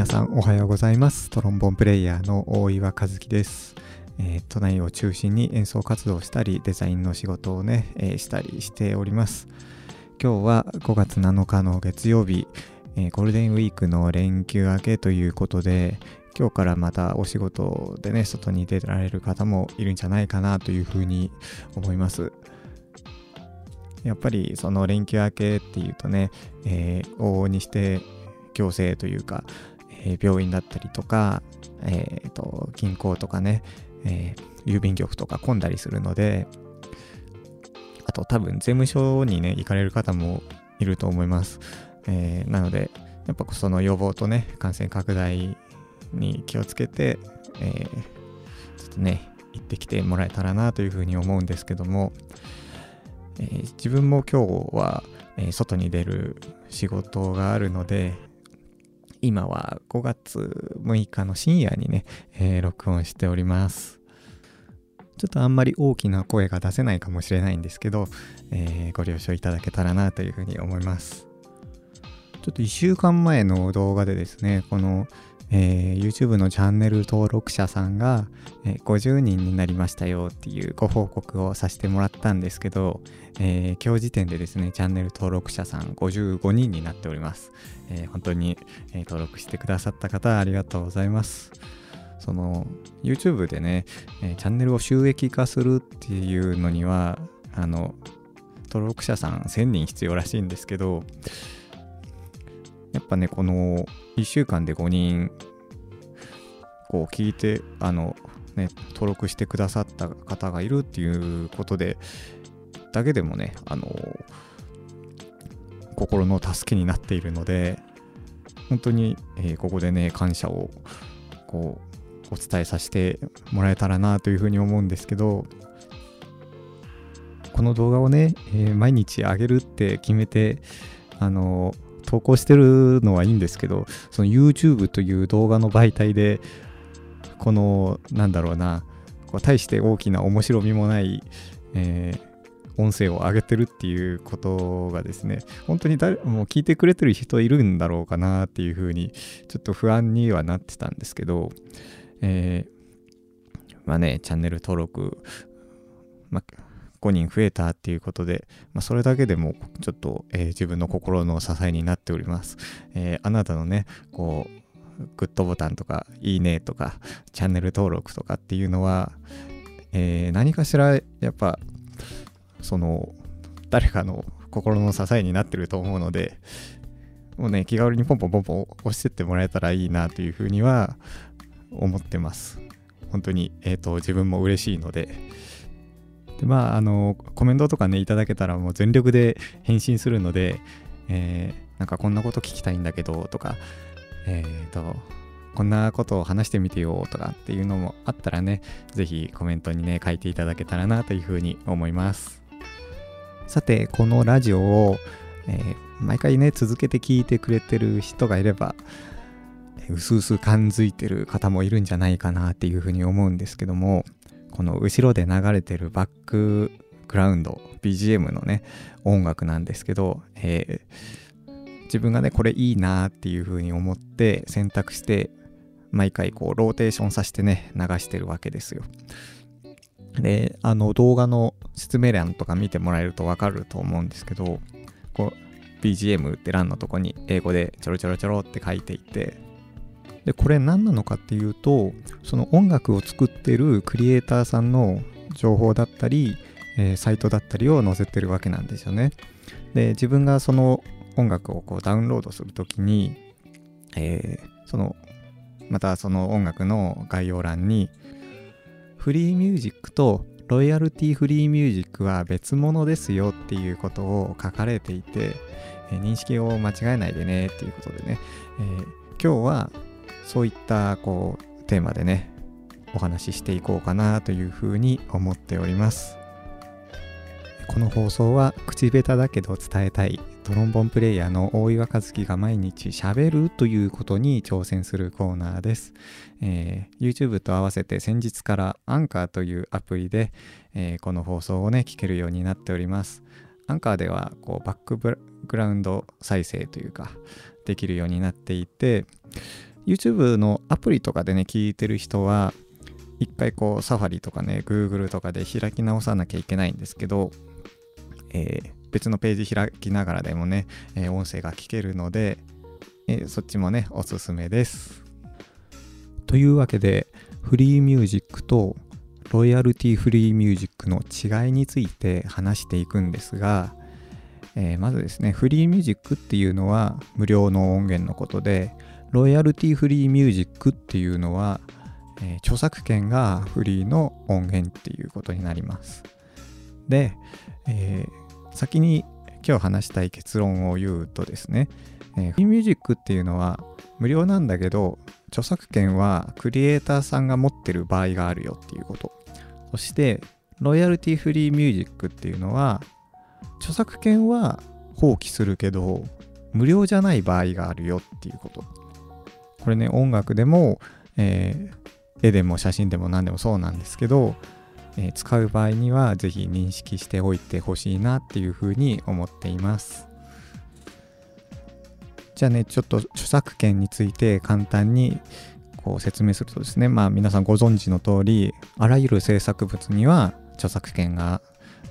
皆さんおはようございます。トロンボンプレイヤーの大岩和樹です、えー都内を中心に演奏活動したりデザインの仕事をね、えーしたりしております。今日は5月7日の月曜日、えーゴールデンウィークの連休明けということで今日からまたお仕事でね外に出られる方もいるんじゃないかなというふうに思います。やっぱりその連休明けっていうとね、え往々にして行政というか、え病院だったりとか、えーと銀行とかね、えー郵便局とか混んだりするのであと多分税務署にね行かれる方もいると思います、えーなのでやっぱその予防とね感染拡大に気をつけて、えちょっとね行ってきてもらえたらなというふうに思うんですけども、え自分も今日は、え外に出る仕事があるので今は5月6日の深夜にね、えー録音しております。ちょっとあんまり大きな声が出せないかもしれないんですけど、えーご了承いただけたらなというふうに思います。ちょっと1週間前の動画でですねこの、えー YouTube のチャンネル登録者さんが、えー50人になりましたよっていうご報告をさせてもらったんですけど、えー今日時点でですねチャンネル登録者さん55人になっております、えー本当に、え登録してくださった方ありがとうございます。その YouTube でね、えチャンネルを収益化するっていうのにはあの登録者さん1000人必要らしいんですけどぱねこの1週間で5人こう聞いてあのね登録してくださった方がいるっていうことでだけでもねあの心の助けになっているので本当に、えーここでね感謝をこうお伝えさせてもらえたらなというふうに思うんですけどこの動画をね、えー毎日上げるって決めてあの投稿してるのはいいんですけどその YouTube という動画の媒体でこのなんだろうなこう大して大きな面白みもない、えー音声を上げてるっていうことがですね本当に誰も聞いてくれてる人いるんだろうかなっていうふうにちょっと不安にはなってたんですけど、えーまあねチャンネル登録、まあ、5人増えたっていうことで、まあ、それだけでもちょっと、えー自分の心の支えになっております、えーあなたのねこうグッドボタンとかいいねとかチャンネル登録とかっていうのは、えー何かしらやっぱその誰かの心の支えになってると思うのでもうね気軽にポンポンポンポン押してってもらえたらいいなというふうには思ってます。本当にえっ、と自分も嬉しいのででまああのコメントとかねいただけたらもう全力で返信するので、えーなんかこんなこと聞きたいんだけどとかえっ、とこんなことを話してみてよとかっていうのもあったらねぜひコメントにね書いていただけたらなというふうに思います。さてこのラジオを、えー毎回ね続けて聞いてくれてる人がいればうすうす感づいてる方もいるんじゃないかなっていうふうに思うんですけどもこの後ろで流れてるバックグラウンド BGM のね音楽なんですけど、えー自分がねこれいいなっていうふうに思って選択して毎回こうローテーションさせてね流してるわけですよ。であの動画の説明欄とか見てもらえるとわかると思うんですけどこう BGM って欄のとこに英語でちょろちょろちょろって書いていてでこれ何なのかっていうとその音楽を作ってるクリエイターさんの情報だったり、えーサイトだったりを載せてるわけなんですよね。で自分がその音楽をこうダウンロードするときに、えーそのまたその音楽の概要欄にフリーミュージックとロイヤルティフリーミュージックは別物ですよっていうことを書かれていて、えー認識を間違えないでねっていうことでね、えー今日はそういったこうテーマでねお話ししていこうかなというふうに思っております。この放送は口下手だけど伝えたいトロンボンプレイヤーの大岩和樹が毎日しゃべるということに挑戦するコーナーです、えー YouTube と合わせて先日からアンカーというアプリで、えーこの放送をね聞けるようになっております。アンカーではこうバックグラウンド再生というかできるようになっていて YouTube のアプリとかでね、聞いてる人は、一回こう、サファリとかね、Google とかで開き直さなきゃいけないんですけど、えー、別のページ開きながらでもね、えー、音声が聞けるので、えー、そっちもね、おすすめです。というわけで、フリーミュージックとロイヤルティフリーミュージックの違いについて話していくんですが、えー、まずですね、フリーミュージックっていうのは無料の音源のことで、ロイヤルティフリーミュージックっていうのは、えー、著作権がフリーの音源っていうことになります。で、えー、先に今日話したい結論を言うとですね、えー、フリーミュージックっていうのは無料なんだけど著作権はクリエイターさんが持ってる場合があるよっていうことそしてロイヤルティフリーミュージックっていうのは著作権は放棄するけど無料じゃない場合があるよっていうことこれね音楽でも、えー、絵でも写真でも何でもそうなんですけど、えー、使う場合には是非認識しておいてほしいなっていうふうに思っています。じゃあねちょっと著作権について簡単にこう説明するとですねまあ皆さんご存知の通りあらゆる制作物には著作権が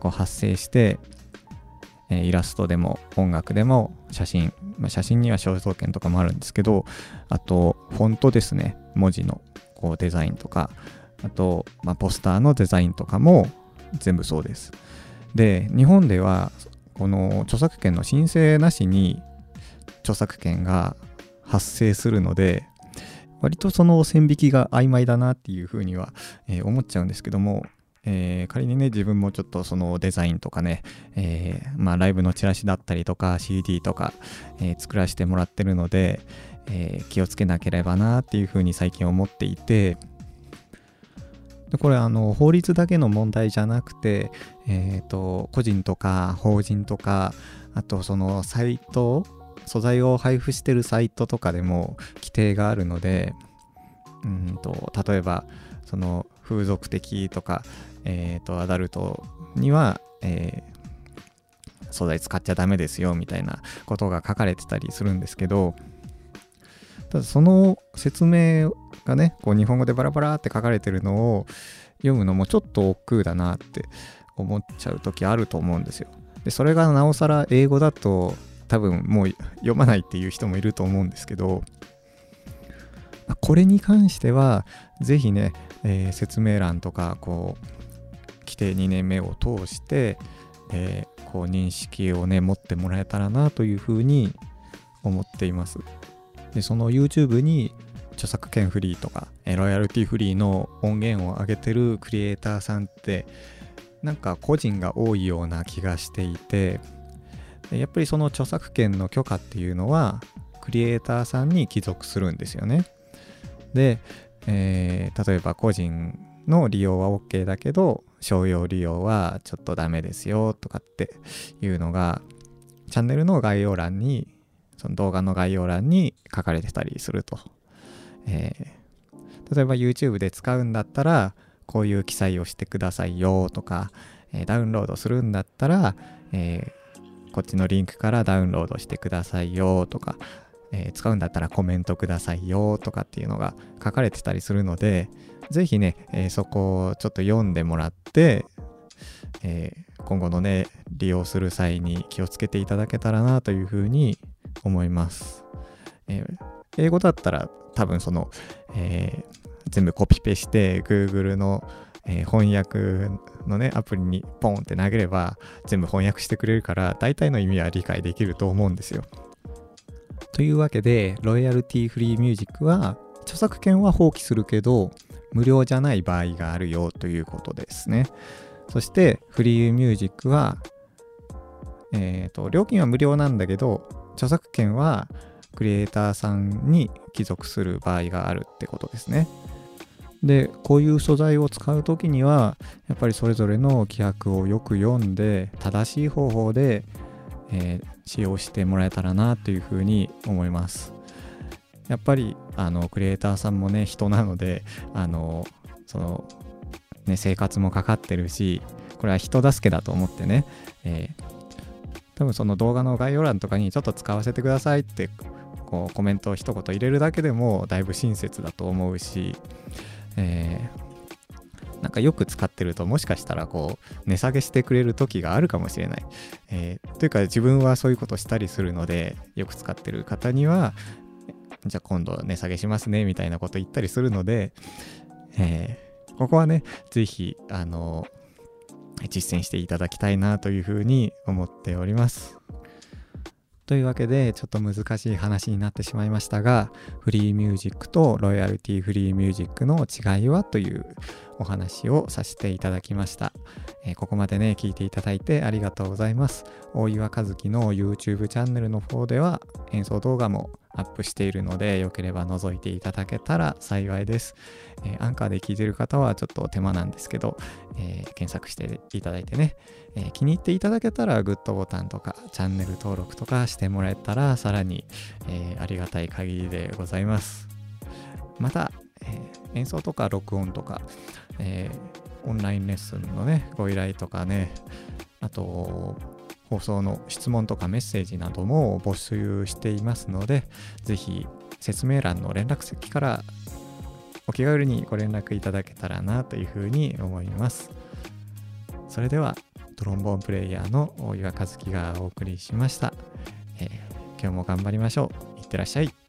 こう発生してえイラストでも音楽でも写真、まあ、写真には肖像権とかもあるんですけどあとフォントですね。文字のこうデザインとか。あと、まあ、ポスターのデザインとかも全部そうです。で日本ではこの著作権の申請なしに著作権が発生するので割とその線引きが曖昧だなっていうふうには、え、思っちゃうんですけどもえー、仮にね、自分もちょっとそのデザインとかね、えー、まあライブのチラシだったりとか CD とか、えー、作らせてもらってるので、え気をつけなければなっていうふうに最近思っていて、でこれあの法律だけの問題じゃなくて、えーと、個人とか法人とかあとそのサイト素材を配布してるサイトとかでも規定があるのでうんと例えばその風俗的とかえ、ー、と、アダルトには、えー、素材使っちゃダメですよみたいなことが書かれてたりするんですけど、ただその説明がね、こう日本語でバラバラって書かれてるのを読むのもちょっと億劫だなって思っちゃう時あると思うんですよ。で、それがなおさら英語だと多分もう読まないっていう人もいると思うんですけど、これに関しては、ぜひね、えー、説明欄とか、こう、規定2年目を通して、えー、こう認識をね持ってもらえたらなというふうに思っています。でその YouTube に著作権フリーとか、えロイヤルティフリーの音源を上げてるクリエイターさんってなんか個人が多いような気がしていてやっぱりその著作権の許可っていうのはクリエイターさんに帰属するんですよね。で、えー、例えば個人の利用は OK だけど商用利用はちょっとダメですよとかっていうのがチャンネルの概要欄にその動画の概要欄に書かれてたりすると、えー、例えば YouTube で使うんだったらこういう記載をしてくださいよとか、えー、ダウンロードするんだったら、えー、こっちのリンクからダウンロードしてくださいよとか、え使うんだったらコメントくださいよとかっていうのが書かれてたりするので、ぜひね、えー、そこをちょっと読んでもらって、えー、今後のね、利用する際に気をつけていただけたらなというふうに思います。え、英語だったら多分その、え全部コピペして Google の、え翻訳のね、アプリにポンって投げれば全部翻訳してくれるから大体の意味は理解できると思うんですよ。というわけで、ロイヤルティフリーミュージックは著作権は放棄するけど、無料じゃない場合があるよということですね。そしてフリーミュージックは、えっ、ー、と、料金は無料なんだけど、著作権はクリエイターさんに帰属する場合があるってことですね。で、こういう素材を使うときには、やっぱりそれぞれの規約をよく読んで、正しい方法で、えー、使用してもらえたらなというふうに思います。やっぱりあのクリエイターさんもね人なのであのその、ね、生活もかかってるしこれは人助けだと思ってね、えー、多分その動画の概要欄とかにちょっと使わせてくださいってこうコメントを一言入れるだけでもだいぶ親切だと思うし、えー、なんかよく使ってるともしかしたらこう値下げしてくれる時があるかもしれない。えー、というか自分はそういうことしたりするのでよく使ってる方にはじゃあ今度値下げしますねみたいなこと言ったりするので、えー、ここはね、ぜひ、あの、実践していただきたいなというふうに思っております。というわけで、ちょっと難しい話になってしまいましたが、フリーミュージックとロイヤルティフリーミュージックの違いはというお話をさせていただきました。えー、ここまでね、聞いていただいてありがとうございます。大岩和樹の YouTube チャンネルの方では演奏動画もアップしているので、よければ覗いていただけたら幸いです。えー、アンカーで聞いてる方はちょっと手間なんですけど、えー、検索していただいてね、えー、気に入っていただけたらグッドボタンとかチャンネル登録とかしてもらえたらさらに、えありがたい限りでございます。また、え演奏とか録音とか、えオンラインレッスンのね、ご依頼とかね、あと、放送の質問とかメッセージなども募集していますので、ぜひ説明欄の連絡先からお気軽にご連絡いただけたらなというふうに思います。それでは、トロンボーンプレイヤーの大岩和樹がお送りしました。えー、今日も頑張りましょう。いってらっしゃい。